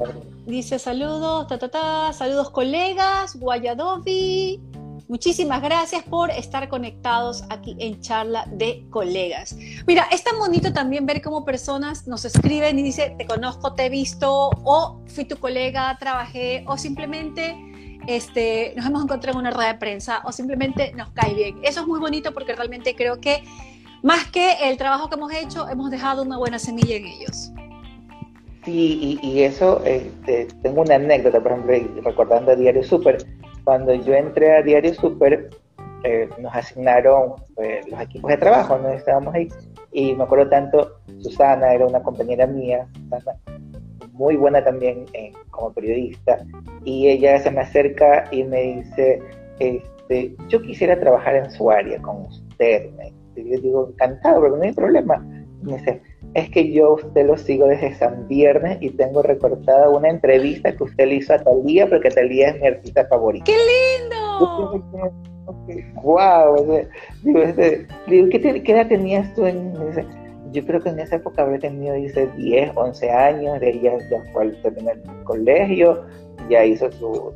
Dice saludos, ta, ta, ta, saludos colegas, Guayadovi. Muchísimas gracias por estar conectados aquí en charla de colegas. Mira, es tan bonito también ver cómo personas nos escriben y dicen, te conozco, te he visto, o fui tu colega, trabajé, o simplemente este, nos hemos encontrado en una rueda de prensa, o simplemente nos cae bien. Eso es muy bonito porque realmente creo que más que el trabajo que hemos hecho, hemos dejado una buena semilla en ellos. Sí, y, eso, este, tengo una anécdota, por ejemplo, recordando a Diario Super. Cuando yo entré a Diario Super, eh, nos asignaron eh, los equipos de trabajo, ¿no? Estábamos ahí. Y me acuerdo tanto, Susana era una compañera mía, muy buena también eh, como periodista, y ella se me acerca y me dice, este, yo quisiera trabajar en su área con usted, me y yo digo, encantado, pero no hay problema. me dice, es que yo usted lo sigo desde San Viernes y tengo recortada una entrevista que usted le hizo a Talía, porque Talía es mi artista favorita. ¡Qué lindo! ¡Wow! Digo, este, digo ¿qué, ¿qué, edad tenías tú? En, yo creo que en esa época habría tenido, dice, 10, 11 años, de ella ya fue al terminar el colegio, ya hizo su,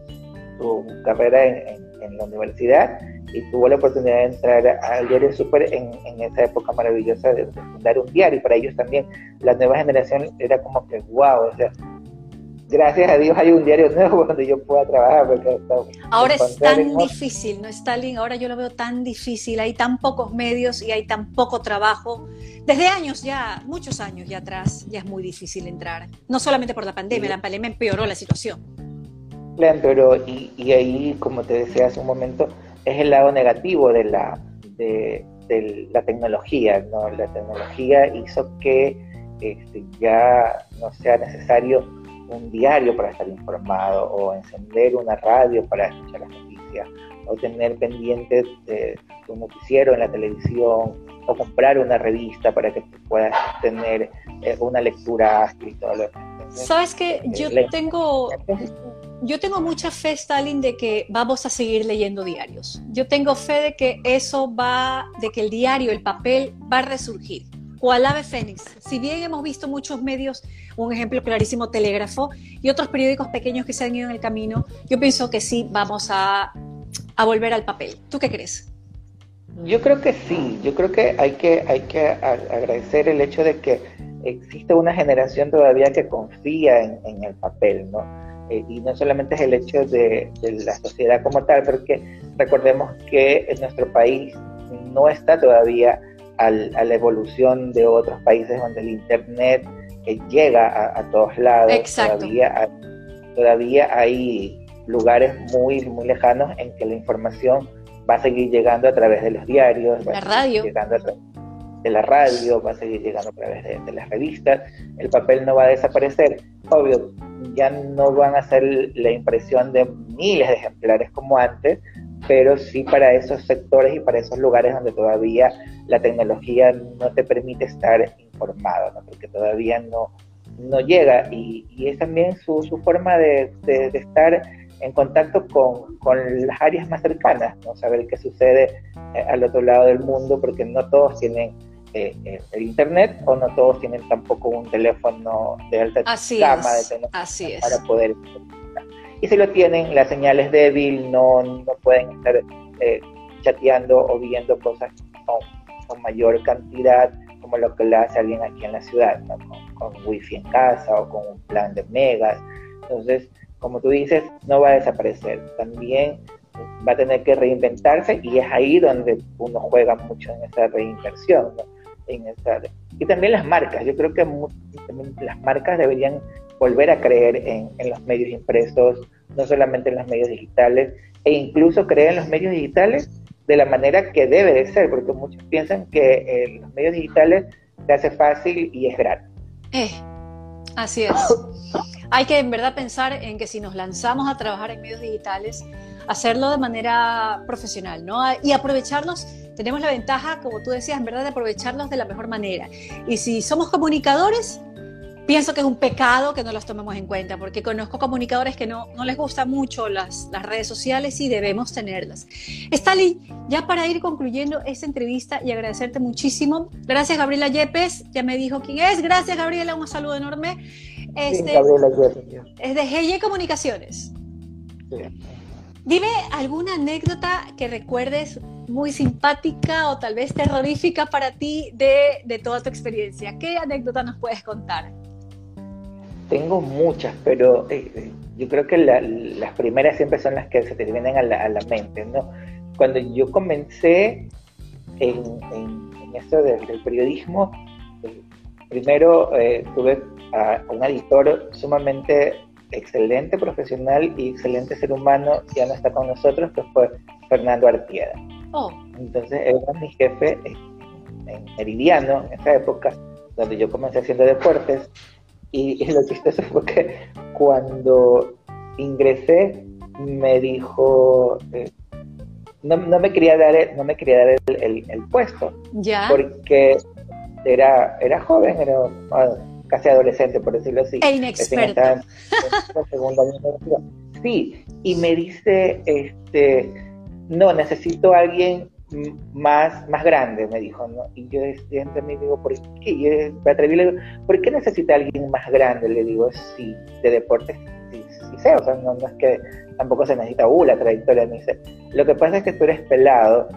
su carrera en, en la universidad y tuvo la oportunidad de entrar al diario Super en, esa época maravillosa de, fundar un diario. Para ellos también, la nueva generación era como que, wow, o sea, gracias a Dios hay un diario nuevo donde yo pueda trabajar. Porque ahora es tan difícil, ¿no, Stalin? Ahora yo lo veo tan difícil, hay tan pocos medios y hay tan poco trabajo. Desde años ya, muchos años ya atrás, ya es muy difícil entrar. No solamente por la pandemia, la pandemia empeoró la situación. Claro, pero y, y ahí, como te decía hace un momento, es el lado negativo de la, de, la tecnología. ¿no? La tecnología hizo que este, ya no sea necesario un diario para estar informado o encender una radio para escuchar las noticias o tener pendiente de un noticiero en la televisión o comprar una revista para que puedas tener eh, una lectura ágil Sabes que eh, yo tengo yo tengo mucha fe, Stalin, de que vamos a seguir leyendo diarios. Yo tengo fe de que eso va, de que el diario, el papel, va a resurgir. Cual ave fénix. Si bien hemos visto muchos medios, un ejemplo clarísimo, Telégrafo, y otros periódicos pequeños que se han ido en el camino, yo pienso que sí vamos a, a volver al papel. ¿Tú qué crees? Yo creo que sí, yo creo que hay que, hay que agradecer el hecho de que existe una generación todavía que confía en, el papel, ¿no? Eh, y no solamente es el hecho de, la sociedad como tal, porque recordemos que en nuestro país no está todavía a la evolución de otros países donde el Internet eh, llega a, todos lados. Todavía hay, todavía hay lugares muy, muy lejanos en que la información va a seguir llegando a través de los diarios, la radio. llegando a través de la radio, va a seguir llegando a través de, de las revistas, el papel no va a desaparecer. Obvio, ya no van a ser la impresión de miles de ejemplares como antes, pero sí para esos sectores y para esos lugares donde todavía la tecnología no te permite estar informado, porque todavía no, no llega. Y, es también su, su forma de, de, estar en contacto con, con, las áreas más cercanas, ¿no? saber qué sucede eh, al otro lado del mundo, porque no todos tienen eh, eh, el internet o no todos tienen tampoco un teléfono de alta gama de teléfono para poder y si lo tienen la señal es débil no, no pueden estar eh, chateando o viendo cosas con, mayor cantidad, como lo que le hace alguien aquí en la ciudad, con, con wifi en casa o con un plan de megas. Entonces, como tú dices, no va a desaparecer. También va a tener que reinventarse y es ahí donde uno juega mucho en esa reinversión. En Y también las marcas. Yo creo que las marcas deberían volver a creer en, los medios impresos, no solamente en los medios digitales, e incluso creer en los medios digitales de la manera que debe de ser, porque muchos piensan que eh, los medios digitales se hace fácil y es gratis. Eh, así es. Hay que en verdad pensar en que si nos lanzamos a trabajar en medios digitales, hacerlo de manera profesional, ¿no? Y aprovecharlos, tenemos la ventaja, como tú decías, en verdad, de aprovecharlos de la mejor manera. Y si somos comunicadores, pienso que es un pecado que no los tomemos en cuenta, porque conozco comunicadores que no, no les gustan mucho las, las redes sociales y debemos tenerlas. Stalin, ya para ir concluyendo esta entrevista y agradecerte muchísimo. Gracias, Gabriela Yepes, ya me dijo quién es. Gracias, Gabriela, un saludo enorme. Este, Gabriela Yepes. Es de GY Comunicaciones. Dime alguna anécdota que recuerdes muy simpática o tal vez terrorífica para ti de, de toda tu experiencia. ¿Qué anécdota nos puedes contar? Tengo muchas, pero eh, eh, yo creo que las primeras siempre son las que se te vienen a la, mente, ¿no? Cuando yo comencé en, en, esto del, periodismo, eh, primero tuve a un editor sumamente excelente profesional y excelente ser humano, ya no está con nosotros, que fue Fernando Artieda. Oh. Entonces, él era mi jefe en Meridiano, en esa época, donde yo comencé haciendo deportes. Y, lo chistoso fue que cuando ingresé, me dijo, eh, no, no, me quería dar, no me quería dar el, el, puesto. ¿Ya? Porque era, era joven, era casi adolescente, por decirlo así. E inexperto. sí, y me dice, este, no, necesito a alguien más, más grande, me dijo, ¿no? Y yo entre mí digo, ¿por qué? Y me atreví le digo, ¿por qué necesita alguien más grande? Le digo, sí, de deportes sí, sí sé, o sea, no, es que tampoco se necesita uh, la trayectoria, me dice, lo que pasa es que tú eres pelado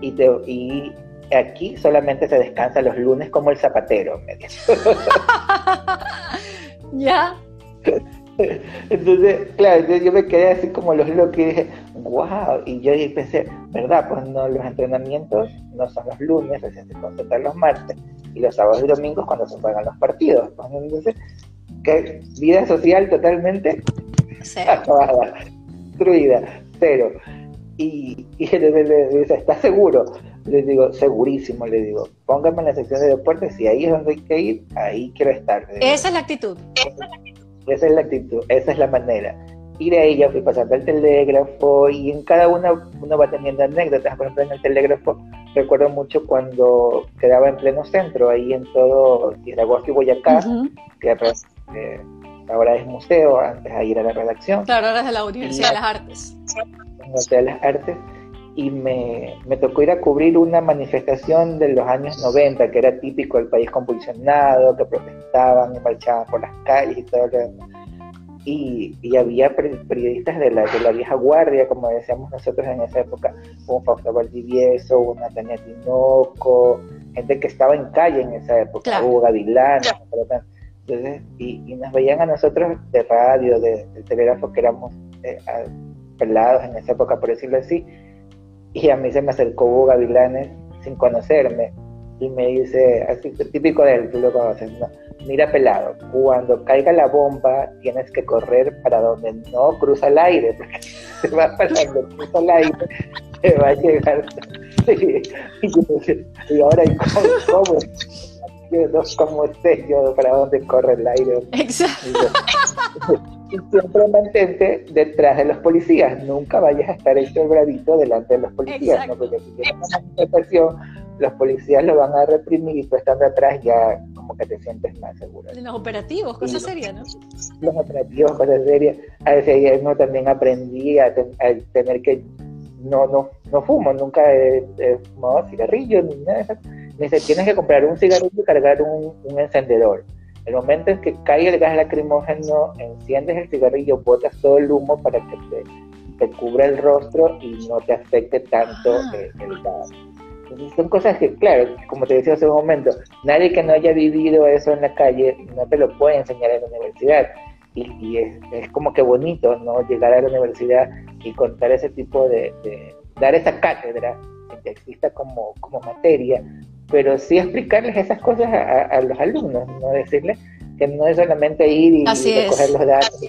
y, te, y aquí solamente se descansa los lunes como el zapatero. Me ¿Ya? Entonces, claro, yo me quedé así como los locos y dije, wow, y yo pensé, ¿verdad? Pues no, los entrenamientos no son los lunes, se concentran los martes, y los sábados y domingos cuando se juegan los partidos. Pues, entonces, ¿qué? vida social totalmente acabada, destruida, cero. Y, y le dice, ¿estás seguro? Les digo, segurísimo, le digo, póngame en la sección de deportes, si ahí es donde hay que ir, ahí quiero estar. Esa es la actitud. Esa es la actitud, esa es la manera. Y de ahí ya fui pasando al telégrafo y en cada una uno va teniendo anécdotas. Por ejemplo, en el telégrafo recuerdo mucho cuando quedaba en pleno centro, ahí en todo Tiragosto y Boyacá, que eh, ahora es museo, antes de ir a la redacción. Claro, ahora es de la Universidad de las Artes. Universidad de las Artes y me, me, tocó ir a cubrir una manifestación de los años 90, que era típico del país convulsionado, que protestaban y marchaban por las calles y todo lo demás. Y, y, había periodistas de la, de la vieja guardia, como decíamos nosotros en esa época, un Fausto Valdivieso, una Tania Tinoco, gente que estaba en calle en esa época, Hugo Gavilán, entonces, y, y, nos veían a nosotros de radio, de, de telégrafo, que éramos eh, pelados en esa época, por decirlo así, y a mí se me acercó Hugo Gavilanes sin conocerme y me dice, así típico de él, tú lo conoces, ¿no? Mira pelado, cuando caiga la bomba tienes que correr para donde no cruza el aire, porque se va para donde cruza el aire, se va a llegar. y, ahora, ¿cómo? cómo? Yo no como sé yo para dónde corre el aire. Exacto y siempre mantente detrás de los policías, nunca vayas a estar hecho el bravito delante de los policías, ¿no? porque si tienes una manifestación, los policías lo van a reprimir y tú estando atrás ya como que te sientes más seguro. Los operativos, cosas serias, ¿no? Los operativos, cosas serias. A veces yo también aprendí a, tener que, no, no, no fumo, nunca he, fumado cigarrillos ni nada de eso. Me dice, tienes que comprar un cigarrillo y cargar un, un encendedor el momento en que cae el gas lacrimógeno, enciendes el cigarrillo, botas todo el humo para que te te cubra el rostro y no te afecte tanto ah. el, son cosas que, claro, como te decía hace un momento, nadie que no haya vivido eso en la calle no te lo puede enseñar en la universidad. Y, es, como que bonito, ¿no? Llegar a la universidad y contar ese tipo de, dar esa cátedra que exista como, como materia, pero sí explicarles esas cosas a, los alumnos, no decirles que no es solamente ir y, recoger los datos,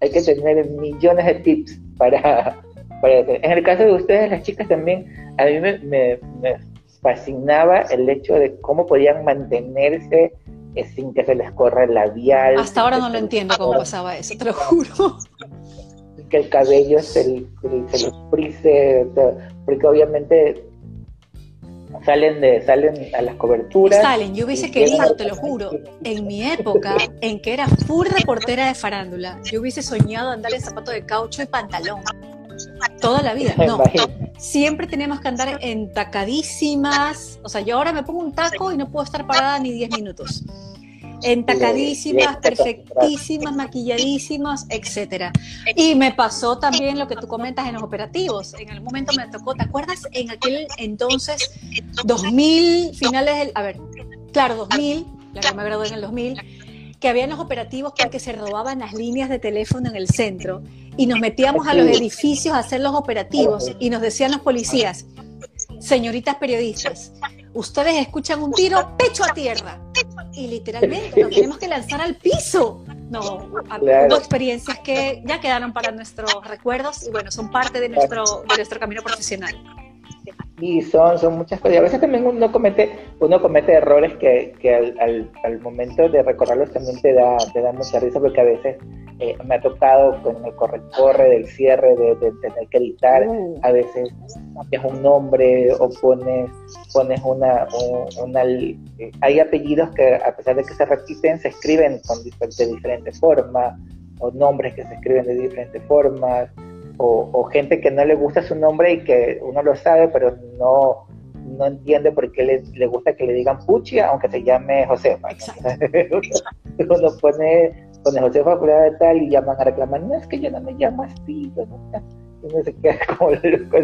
hay que tener millones de tips para, En el caso de ustedes, las chicas también, a mí me, me, fascinaba el hecho de cómo podían mantenerse eh, sin que se les corra el labial. Hasta ahora no lo entiendo cómo pasaba eso, te lo juro. Que el cabello se, se les frise, porque obviamente salen de salen a las coberturas. Salen, yo hubiese querido, te lo juro, en mi época en que era full reportera de farándula, yo hubiese soñado andar en zapato de caucho y pantalón. Toda la vida, no. Siempre tenemos que andar entacadísimas. O sea, yo ahora me pongo un taco y no puedo estar parada ni 10 minutos entacadísimas, perfectísimas, maquilladísimas, etcétera. Y me pasó también lo que tú comentas en los operativos. En el momento me tocó, ¿te acuerdas? En aquel entonces, 2000, finales del, a ver, claro, 2000, la que me gradué en el 2000, que habían los operativos porque se robaban las líneas de teléfono en el centro y nos metíamos a los edificios a hacer los operativos y nos decían los policías, señoritas periodistas, ustedes escuchan un tiro, pecho a tierra. Y literalmente nos tenemos que lanzar al piso. No, claro. experiencias que ya quedaron para nuestros recuerdos y bueno, son parte de nuestro, de nuestro camino profesional. Y son, son muchas cosas. Y a veces también uno comete, uno comete errores que, que al, al, momento de recordarlos también te da, te da mucha risa porque a veces eh, me ha tocado con el corre-corre del cierre de, tener que editar, mm. a veces cambias un nombre o pones, pones una, una, eh, hay apellidos que a pesar de que se repiten, se escriben con, de diferentes formas, o nombres que se escriben de diferentes formas, o, gente que no le gusta su nombre y que uno lo sabe, pero no, no entiende por qué le, le gusta que le digan Puchi, aunque se llame Josefa. uno pone con el Josefa de tal y llaman a reclamar, no es que yo no me llamo así, no, y no se queda como loco,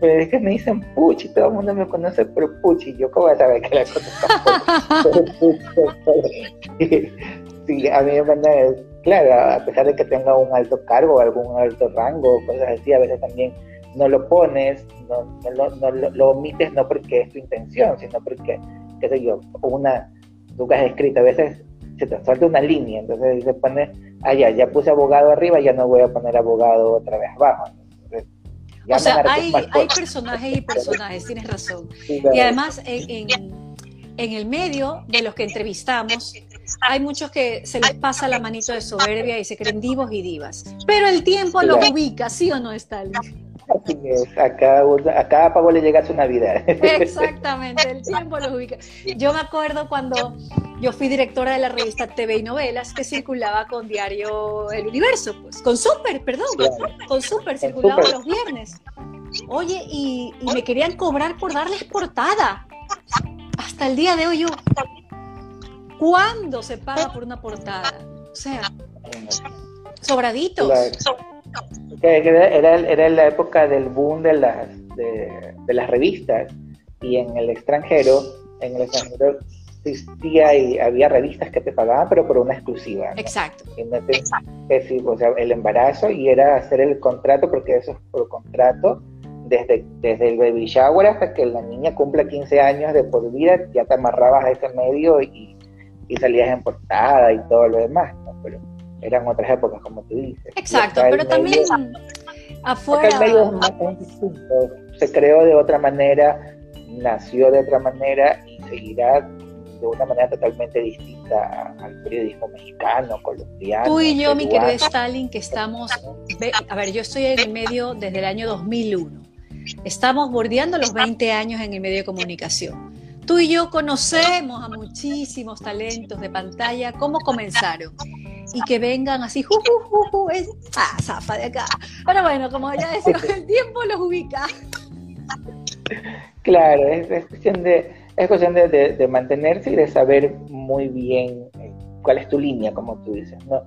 pero es que me dicen Puchi, todo el mundo me conoce por Puchi, yo cómo voy a saber que la conozco sí, a mí me manda, claro, a pesar de que tenga un alto cargo, algún alto rango, cosas así, a veces también no lo pones, no, no, no, lo, omites no porque es tu intención, sino porque, qué sé yo, una, tú que has escrito, a veces se te falta una línea, entonces se pone, ah, ya, ya puse abogado arriba, ya no voy a poner abogado otra vez abajo. o sea, hay, hay personajes y personajes, tienes razón. y además, en, en, el medio de los que entrevistamos, hay muchos que se les pasa la manito de soberbia y se creen divos y divas. Pero el tiempo los ubica, ¿sí o no, Stalin? Así es, a cada, pavo le llega su Navidad. Exactamente, el tiempo los ubica. Yo me acuerdo cuando yo fui directora de la revista TV y Novelas que circulaba con Diario El Universo, pues, con Super, perdón, con Super, circulaba los viernes. Oye, y, me querían cobrar por darles portada. Hasta el día de hoy yo, ¿cuándo se paga por una portada? O sea, sobraditos. Era, era, la época del boom de las, de, las revistas y en el extranjero, en el extranjero existía y había revistas que te pagaban, pero por una exclusiva. Exacto. o sea, el embarazo y era hacer el contrato, porque eso es por contrato, desde, desde el baby shower hasta que la niña cumpla 15 años de por vida, ya te amarrabas a ese medio y, y salías en portada y todo lo demás. Pero eran otras épocas, como tú dices. Exacto, pero también afuera... Se creó de otra manera, nació de otra manera y seguirá de una manera totalmente distinta al periodismo mexicano, colombiano. Tú y yo, mi querido Stalin, que estamos, a ver, yo estoy en el medio desde el año 2001. Estamos bordeando los 20 años en el medio de comunicación. Tú y yo conocemos a muchísimos talentos de pantalla, cómo comenzaron y que vengan así, ju, ju, es, ah, zafa de acá. Pero bueno, como ya decimos, el tiempo los ubica. Claro, es, cuestión de, es cuestión de, de, mantenerse y de saber muy bien eh, cuál es tu línea, como tú dices, ¿no?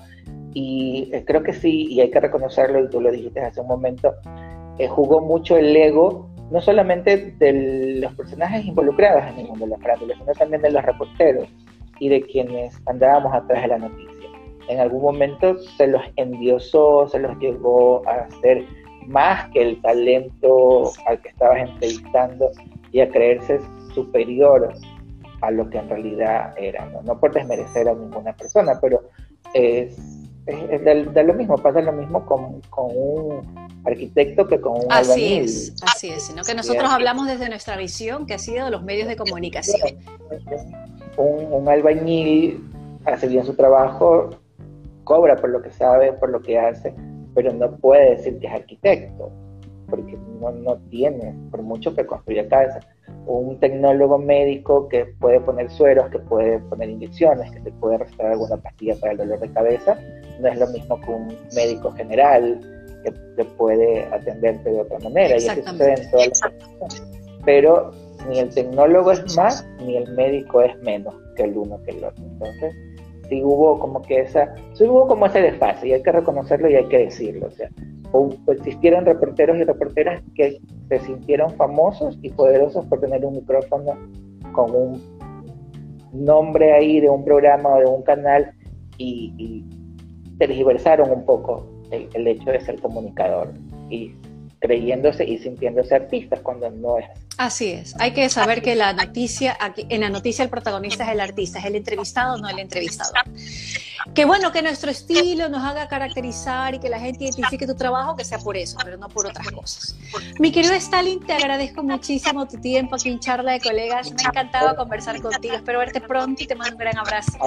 y eh, creo que sí, y hay que reconocerlo, y tú lo dijiste hace un momento, eh, jugó mucho el ego, no solamente de los personajes involucrados en el mundo de la farándula, sino también de los reporteros y de quienes andábamos atrás de la noticia. En algún momento se los endiosó, se los llevó a ser más que el talento al que estabas entrevistando y a creerse superior a lo que en realidad era, no, por desmerecer a ninguna persona, pero es, es, de, lo mismo, pasa lo mismo con, con un arquitecto que con un así albañil. Es, así es, sino que nosotros hablamos desde nuestra visión, que ha sido los medios de comunicación. Un, un albañil hace bien su trabajo, cobra por lo que sabe, por lo que hace, pero no puede decir que es arquitecto, porque no, no tiene, por mucho que construya casa un tecnólogo médico que puede poner sueros, que puede poner inyecciones, que te puede restaurar alguna pastilla para el dolor de cabeza, no es lo mismo que un médico general que te puede atenderte de otra manera. Y eso sucede en todas las. Pero ni el tecnólogo es más, ni el médico es menos que el uno que el otro. Entonces, sí hubo como que esa, sí hubo como ese desfase, y hay que reconocerlo y hay que decirlo. O sea, existieron reporteros y reporteras que se sintieron famosos y poderosos por tener un micrófono con un nombre ahí de un programa o de un canal y, y tergiversaron un poco el, el, hecho de ser comunicador. Y creyéndose y sintiéndose artistas cuando no es. Así es, hay que saber que la noticia, aquí, en la noticia el protagonista es el artista, es el entrevistado, no el entrevistador. Qué bueno que nuestro estilo nos haga caracterizar y que la gente identifique tu trabajo, que sea por eso, pero no por otras cosas. Mi querido Stalin, te agradezco muchísimo tu tiempo aquí en Charla de Colegas. Me ha encantado conversar contigo. Espero verte pronto y te mando un gran abrazo.